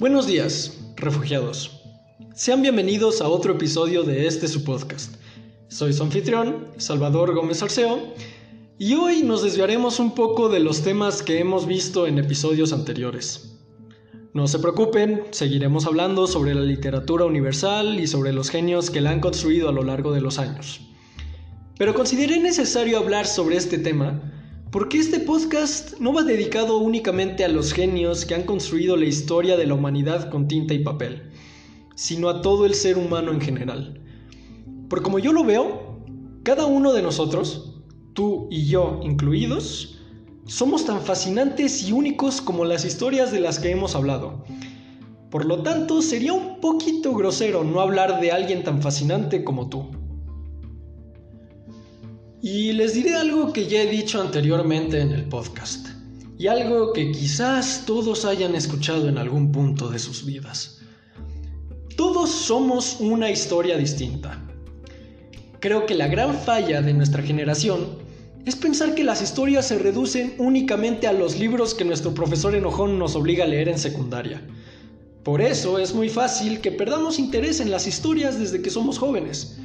Buenos días, refugiados. Sean bienvenidos a otro episodio de este su podcast. Soy su anfitrión, Salvador Gómez Arceo, y hoy nos desviaremos un poco de los temas que hemos visto en episodios anteriores. No se preocupen, seguiremos hablando sobre la literatura universal y sobre los genios que la han construido a lo largo de los años. Pero consideré necesario hablar sobre este tema porque este podcast no va dedicado únicamente a los genios que han construido la historia de la humanidad con tinta y papel, sino a todo el ser humano en general. Por como yo lo veo, cada uno de nosotros, tú y yo incluidos, somos tan fascinantes y únicos como las historias de las que hemos hablado. Por lo tanto, sería un poquito grosero no hablar de alguien tan fascinante como tú. Y les diré algo que ya he dicho anteriormente en el podcast, y algo que quizás todos hayan escuchado en algún punto de sus vidas. Todos somos una historia distinta. Creo que la gran falla de nuestra generación es pensar que las historias se reducen únicamente a los libros que nuestro profesor enojón nos obliga a leer en secundaria. Por eso es muy fácil que perdamos interés en las historias desde que somos jóvenes.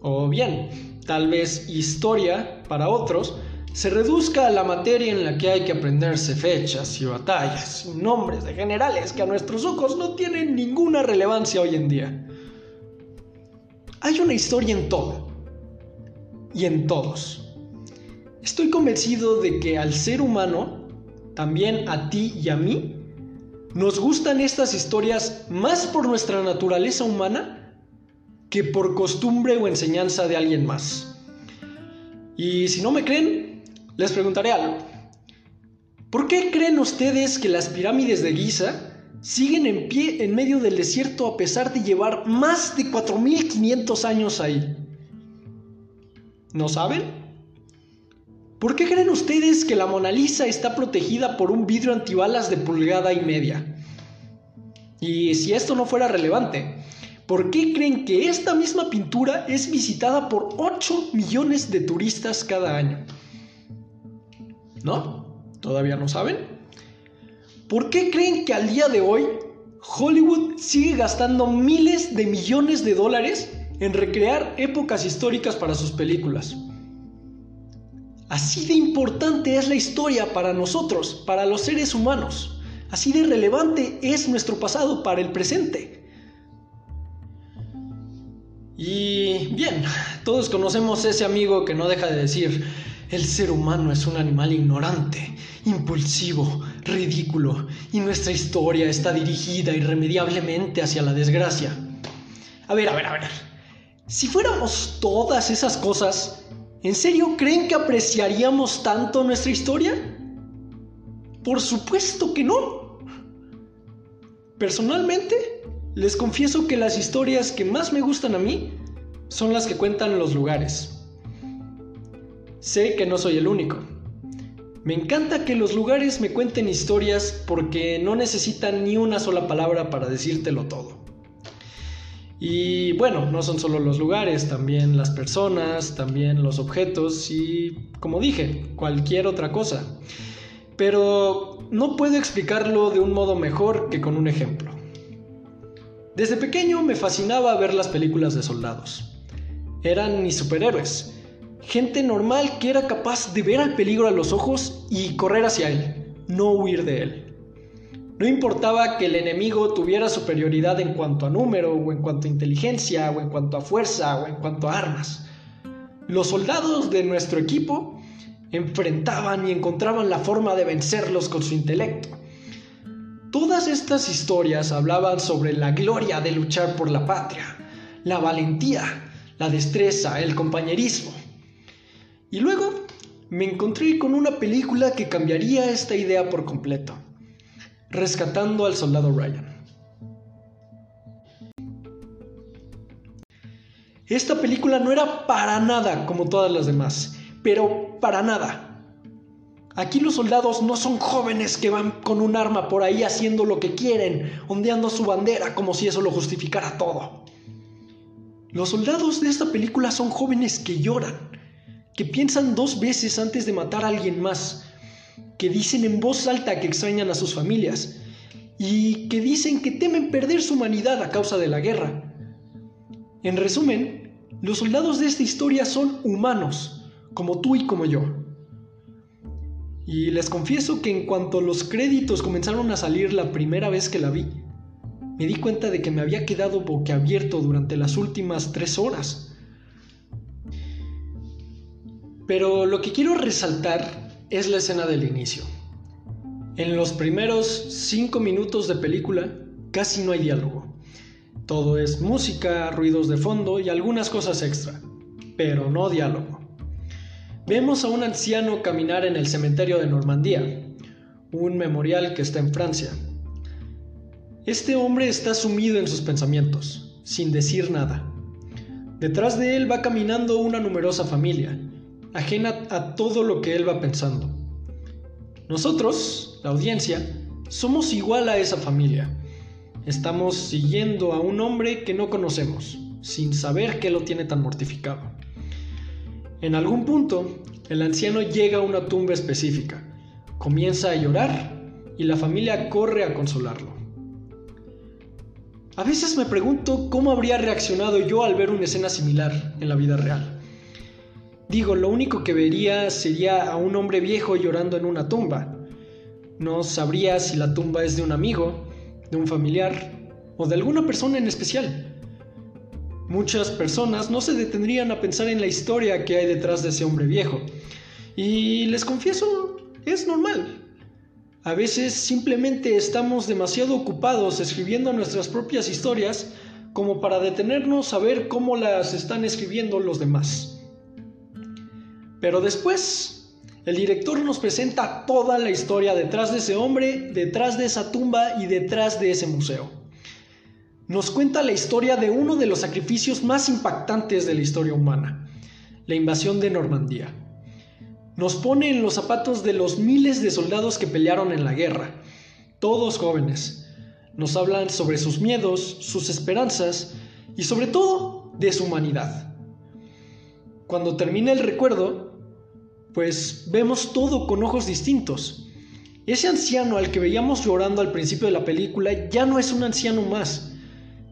O bien, tal vez historia para otros, se reduzca a la materia en la que hay que aprenderse fechas y batallas y nombres de generales que a nuestros ojos no tienen ninguna relevancia hoy en día. Hay una historia en todo y en todos. Estoy convencido de que al ser humano, también a ti y a mí, nos gustan estas historias más por nuestra naturaleza humana que por costumbre o enseñanza de alguien más. Y si no me creen, les preguntaré algo. ¿Por qué creen ustedes que las pirámides de Giza siguen en pie en medio del desierto a pesar de llevar más de 4.500 años ahí? ¿No saben? ¿Por qué creen ustedes que la Mona Lisa está protegida por un vidrio antibalas de pulgada y media? Y si esto no fuera relevante, ¿Por qué creen que esta misma pintura es visitada por 8 millones de turistas cada año? ¿No? ¿Todavía no saben? ¿Por qué creen que al día de hoy Hollywood sigue gastando miles de millones de dólares en recrear épocas históricas para sus películas? Así de importante es la historia para nosotros, para los seres humanos. Así de relevante es nuestro pasado para el presente. Y bien, todos conocemos ese amigo que no deja de decir, el ser humano es un animal ignorante, impulsivo, ridículo, y nuestra historia está dirigida irremediablemente hacia la desgracia. A ver, a ver, a ver. Si fuéramos todas esas cosas, ¿en serio creen que apreciaríamos tanto nuestra historia? Por supuesto que no. Personalmente, les confieso que las historias que más me gustan a mí son las que cuentan los lugares. Sé que no soy el único. Me encanta que los lugares me cuenten historias porque no necesitan ni una sola palabra para decírtelo todo. Y bueno, no son solo los lugares, también las personas, también los objetos y, como dije, cualquier otra cosa. Pero no puedo explicarlo de un modo mejor que con un ejemplo. Desde pequeño me fascinaba ver las películas de soldados. Eran mis superhéroes, gente normal que era capaz de ver al peligro a los ojos y correr hacia él, no huir de él. No importaba que el enemigo tuviera superioridad en cuanto a número, o en cuanto a inteligencia, o en cuanto a fuerza, o en cuanto a armas. Los soldados de nuestro equipo enfrentaban y encontraban la forma de vencerlos con su intelecto Todas estas historias hablaban sobre la gloria de luchar por la patria, la valentía, la destreza, el compañerismo. Y luego me encontré con una película que cambiaría esta idea por completo, Rescatando al Soldado Ryan. Esta película no era para nada como todas las demás, pero para nada. Aquí los soldados no son jóvenes que van con un arma por ahí haciendo lo que quieren, ondeando su bandera como si eso lo justificara todo. Los soldados de esta película son jóvenes que lloran, que piensan dos veces antes de matar a alguien más, que dicen en voz alta que extrañan a sus familias y que dicen que temen perder su humanidad a causa de la guerra. En resumen, los soldados de esta historia son humanos, como tú y como yo. Y les confieso que en cuanto los créditos comenzaron a salir la primera vez que la vi, me di cuenta de que me había quedado boquiabierto durante las últimas tres horas. Pero lo que quiero resaltar es la escena del inicio. En los primeros cinco minutos de película casi no hay diálogo. Todo es música, ruidos de fondo y algunas cosas extra, pero no diálogo. Vemos a un anciano caminar en el cementerio de Normandía, un memorial que está en Francia. Este hombre está sumido en sus pensamientos, sin decir nada. Detrás de él va caminando una numerosa familia, ajena a todo lo que él va pensando. Nosotros, la audiencia, somos igual a esa familia. Estamos siguiendo a un hombre que no conocemos, sin saber qué lo tiene tan mortificado. En algún punto, el anciano llega a una tumba específica, comienza a llorar y la familia corre a consolarlo. A veces me pregunto cómo habría reaccionado yo al ver una escena similar en la vida real. Digo, lo único que vería sería a un hombre viejo llorando en una tumba. No sabría si la tumba es de un amigo, de un familiar o de alguna persona en especial. Muchas personas no se detendrían a pensar en la historia que hay detrás de ese hombre viejo. Y les confieso, es normal. A veces simplemente estamos demasiado ocupados escribiendo nuestras propias historias como para detenernos a ver cómo las están escribiendo los demás. Pero después, el director nos presenta toda la historia detrás de ese hombre, detrás de esa tumba y detrás de ese museo. Nos cuenta la historia de uno de los sacrificios más impactantes de la historia humana, la invasión de Normandía. Nos pone en los zapatos de los miles de soldados que pelearon en la guerra, todos jóvenes. Nos hablan sobre sus miedos, sus esperanzas y sobre todo de su humanidad. Cuando termina el recuerdo, pues vemos todo con ojos distintos. Ese anciano al que veíamos llorando al principio de la película ya no es un anciano más.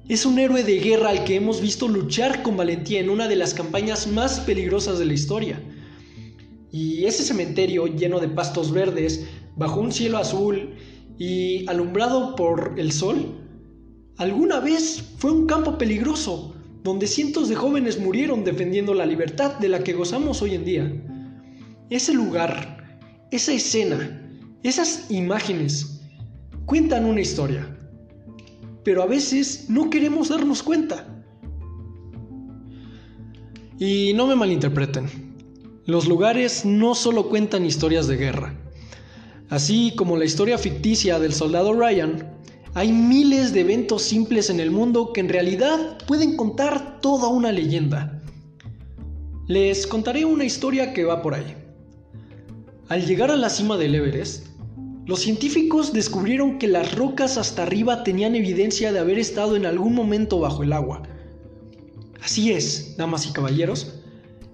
Es un héroe de guerra al que hemos visto luchar con valentía en una de las campañas más peligrosas de la historia. Y ese cementerio lleno de pastos verdes, bajo un cielo azul y alumbrado por el sol, alguna vez fue un campo peligroso, donde cientos de jóvenes murieron defendiendo la libertad de la que gozamos hoy en día ese lugar, esa escena, esas imágenes cuentan una historia. Pero a veces no queremos darnos cuenta. Y no me malinterpreten. Los lugares no solo cuentan historias de guerra. Así como la historia ficticia del soldado Ryan, hay miles de eventos simples en el mundo que en realidad pueden contar toda una leyenda. Les contaré una historia que va por ahí. Al llegar a la cima del Everest, los científicos descubrieron que las rocas hasta arriba tenían evidencia de haber estado en algún momento bajo el agua. Así es, damas y caballeros,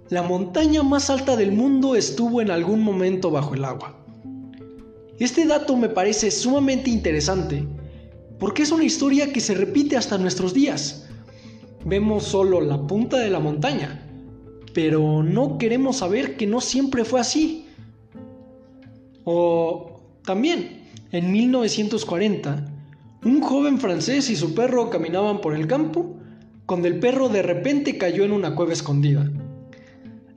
la montaña más alta del mundo estuvo en algún momento bajo el agua. Este dato me parece sumamente interesante porque es una historia que se repite hasta nuestros días. Vemos solo la punta de la montaña, pero no queremos saber que no siempre fue así. O también, en 1940, un joven francés y su perro caminaban por el campo cuando el perro de repente cayó en una cueva escondida.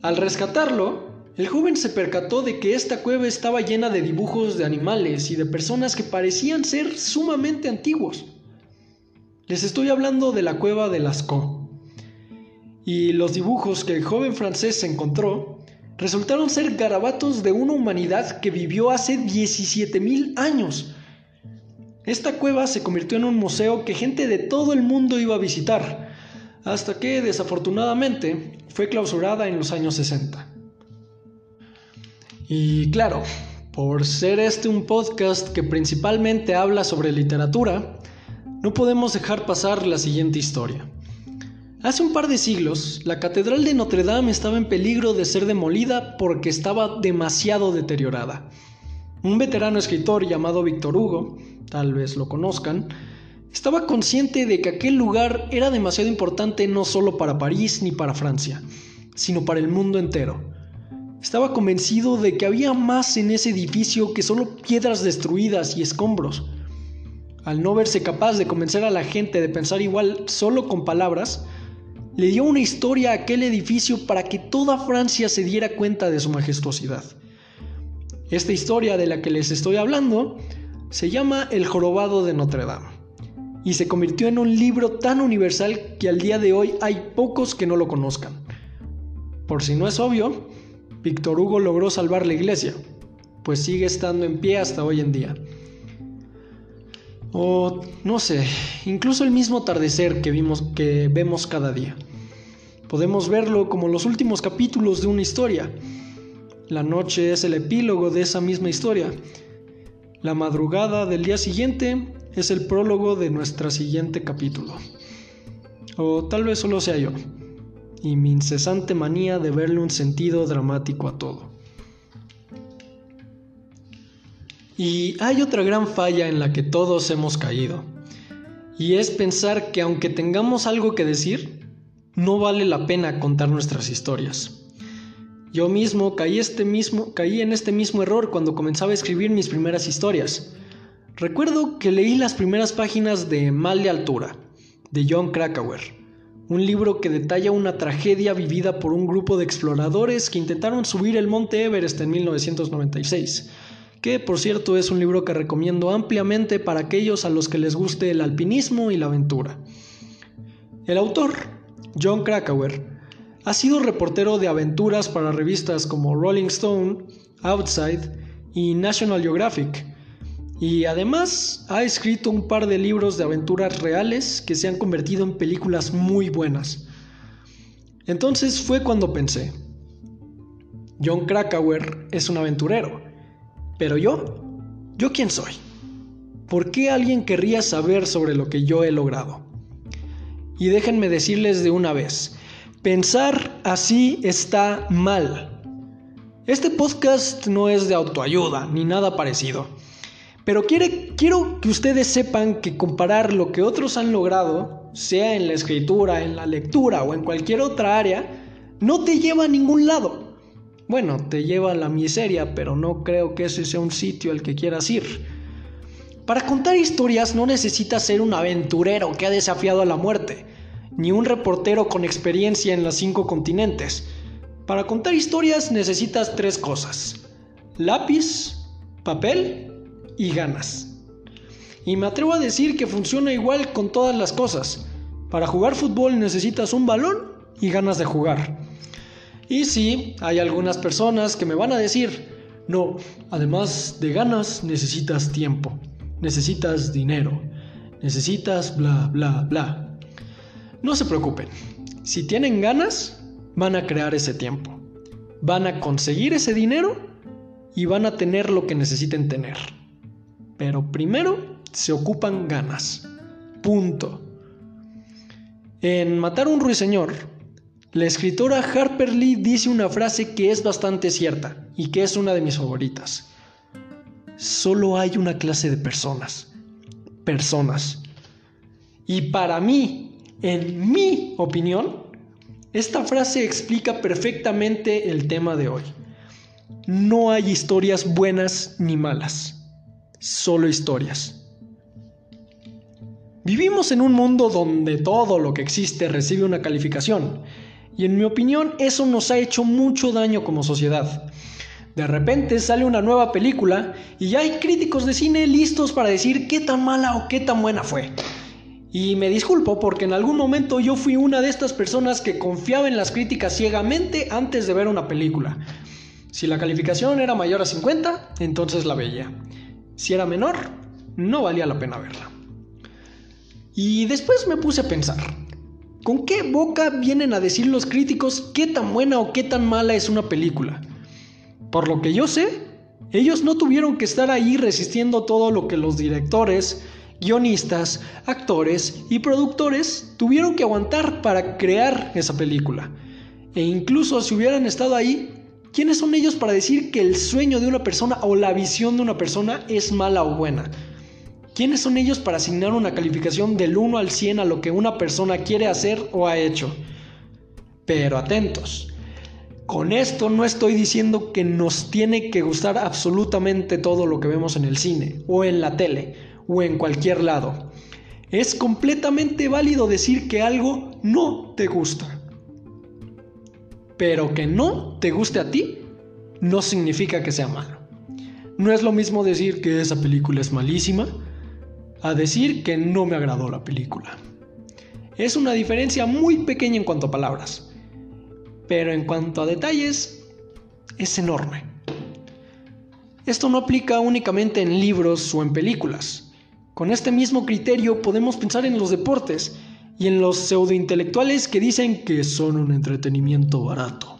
Al rescatarlo, el joven se percató de que esta cueva estaba llena de dibujos de animales y de personas que parecían ser sumamente antiguos. Les estoy hablando de la cueva de Lascaux. Y los dibujos que el joven francés encontró resultaron ser garabatos de una humanidad que vivió hace 17.000 años. Esta cueva se convirtió en un museo que gente de todo el mundo iba a visitar, hasta que desafortunadamente fue clausurada en los años 60. Y claro, por ser este un podcast que principalmente habla sobre literatura, no podemos dejar pasar la siguiente historia. Hace un par de siglos, la Catedral de Notre Dame estaba en peligro de ser demolida porque estaba demasiado deteriorada. un veterano escritor llamado Víctor Hugo, tal vez lo conozcan, estaba consciente de que aquel lugar era demasiado importante no solo para París ni para Francia, sino para el mundo entero. Estaba convencido de que había más en ese edificio que solo piedras destruidas y escombros. Al no verse capaz de convencer a la gente de pensar igual solo con palabras, le dio una historia a aquel edificio para que toda Francia se diera cuenta de su majestuosidad. Esta historia de la que les estoy hablando se llama El jorobado de Notre Dame y se convirtió en un libro tan universal que al día de hoy hay pocos que no lo conozcan. Por si no es obvio, Víctor Hugo logró salvar la iglesia, pues sigue estando en pie hasta hoy en día. O no sé, incluso el mismo atardecer que, vimos, que vemos cada día. Podemos verlo como los últimos capítulos de una historia. La noche es el epílogo de esa misma historia. La madrugada del día siguiente es el prólogo de nuestro siguiente capítulo. O tal vez solo sea yo, y mi incesante manía de verle un sentido dramático a todo. Y hay otra gran falla en la que todos hemos caído, y es pensar que aunque tengamos algo que decir, no vale la pena contar nuestras historias. Yo mismo caí, este mismo caí en este mismo error cuando comenzaba a escribir mis primeras historias. Recuerdo que leí las primeras páginas de Mal de Altura, de John Krakauer, un libro que detalla una tragedia vivida por un grupo de exploradores que intentaron subir el monte Everest en 1996, que por cierto es un libro que recomiendo ampliamente para aquellos a los que les guste el alpinismo y la aventura. El autor, John Krakauer, ha sido reportero de aventuras para revistas como Rolling Stone, Outside y National Geographic, y además ha escrito un par de libros de aventuras reales que se han convertido en películas muy buenas. Entonces fue cuando pensé, John Krakauer es un aventurero, pero yo, ¿yo quién soy? ¿Por qué alguien querría saber sobre lo que yo he logrado? Y déjenme decirles de una vez, pensar así está mal. Este podcast no es de autoayuda ni nada parecido. Pero quiero que ustedes sepan que comparar lo que otros han logrado, sea en la escritura, en la lectura o en cualquier otra área, no te lleva a ningún lado. Bueno, te lleva a la miseria, pero no creo que ese sea un sitio al que quieras ir. Para contar historias no necesitas ser un aventurero que ha desafiado a la muerte ni un reportero con experiencia en los cinco continentes. Para contar historias necesitas tres cosas. Lápiz, papel y ganas. Y me atrevo a decir que funciona igual con todas las cosas. Para jugar fútbol necesitas un balón y ganas de jugar. Y sí, hay algunas personas que me van a decir, no, además de ganas necesitas tiempo, necesitas dinero, necesitas bla, bla, bla. No se preocupen, si tienen ganas, van a crear ese tiempo, van a conseguir ese dinero y van a tener lo que necesiten tener. Pero primero se ocupan ganas. Punto. En Matar un ruiseñor, la escritora Harper Lee dice una frase que es bastante cierta y que es una de mis favoritas. Solo hay una clase de personas. Personas. Y para mí, en mi opinión, esta frase explica perfectamente el tema de hoy. No hay historias buenas ni malas, solo historias. Vivimos en un mundo donde todo lo que existe recibe una calificación, y en mi opinión eso nos ha hecho mucho daño como sociedad. De repente sale una nueva película y ya hay críticos de cine listos para decir qué tan mala o qué tan buena fue. Y me disculpo porque en algún momento yo fui una de estas personas que confiaba en las críticas ciegamente antes de ver una película. Si la calificación era mayor a 50, entonces la veía. Si era menor, no valía la pena verla. Y después me puse a pensar, ¿con qué boca vienen a decir los críticos qué tan buena o qué tan mala es una película? Por lo que yo sé, ellos no tuvieron que estar ahí resistiendo todo lo que los directores, guionistas, actores y productores tuvieron que aguantar para crear esa película. E incluso si hubieran estado ahí, ¿Quiénes son ellos para decir que el sueño de una persona o la visión de una persona es mala o buena? ¿Quiénes son ellos para asignar una calificación del 1 al 100 a lo que una persona quiere hacer o ha hecho? Pero atentos, con esto no estoy diciendo que nos tiene que gustar absolutamente todo lo que vemos en el cine o en la tele o en cualquier lado. Es completamente válido decir que algo no te gusta. Pero que no te guste a ti no significa que sea malo. No es lo mismo decir que esa película es malísima a decir que no me agradó la película. Es una diferencia muy pequeña en cuanto a palabras, pero en cuanto a detalles es enorme. Esto no aplica únicamente en libros o en películas. Con este mismo criterio podemos pensar en los deportes y en los pseudointelectuales que dicen que son un entretenimiento barato.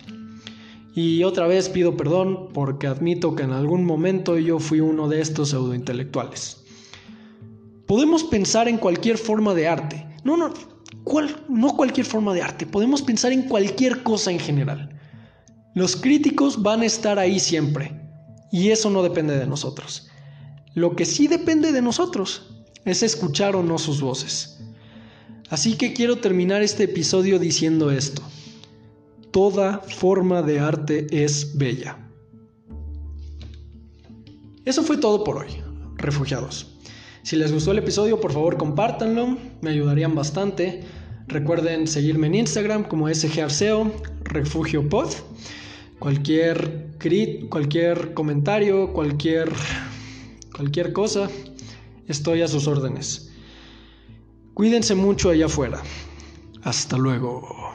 Y otra vez pido perdón porque admito que en algún momento yo fui uno de estos pseudointelectuales. Podemos pensar en cualquier forma de arte. No, no, no cualquier forma de arte. Podemos pensar en cualquier cosa en general. Los críticos van a estar ahí siempre. Y eso no depende de nosotros. Lo que sí depende de nosotros es escuchar o no sus voces. Así que quiero terminar este episodio diciendo esto. Toda forma de arte es bella. Eso fue todo por hoy, refugiados. Si les gustó el episodio, por favor compártanlo, me ayudarían bastante. Recuerden seguirme en Instagram como SGArceo, Refugio Pod. Cualquier crit, cualquier comentario, cualquier, cualquier cosa, estoy a sus órdenes. Cuídense mucho allá afuera. Hasta luego.